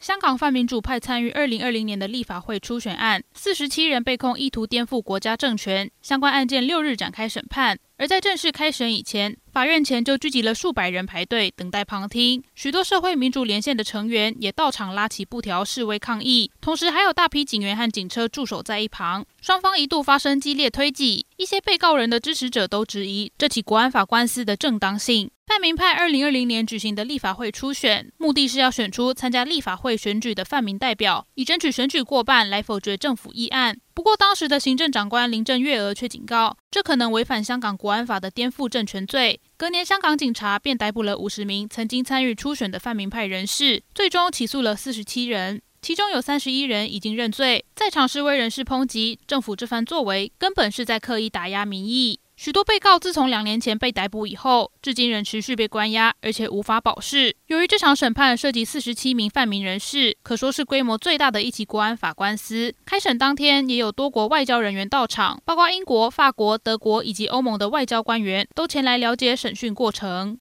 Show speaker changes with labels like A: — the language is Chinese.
A: 香港泛民主派参与二零二零年的立法会初选案，四十七人被控意图颠覆国家政权，相关案件六日展开审判。而在正式开审以前，法院前就聚集了数百人排队等待旁听，许多社会民主连线的成员也到场拉起布条示威抗议，同时还有大批警员和警车驻守在一旁，双方一度发生激烈推挤。一些被告人的支持者都质疑这起国安法官司的正当性。泛民派二零二零年举行的立法会初选，目的是要选出参加立法会选举的泛民代表，以争取选举过半来否决政府议案。不过，当时的行政长官林郑月娥却警告，这可能违反香港国安法的颠覆政权罪。隔年，香港警察便逮捕了五十名曾经参与初选的泛民派人士，最终起诉了四十七人，其中有三十一人已经认罪。在场示威人士抨击政府这番作为，根本是在刻意打压民意。许多被告自从两年前被逮捕以后，至今仍持续被关押，而且无法保释。由于这场审判涉及四十七名犯民人士，可说是规模最大的一起国安法官司。开审当天，也有多国外交人员到场，包括英国、法国、德国以及欧盟的外交官员都前来了解审讯过程。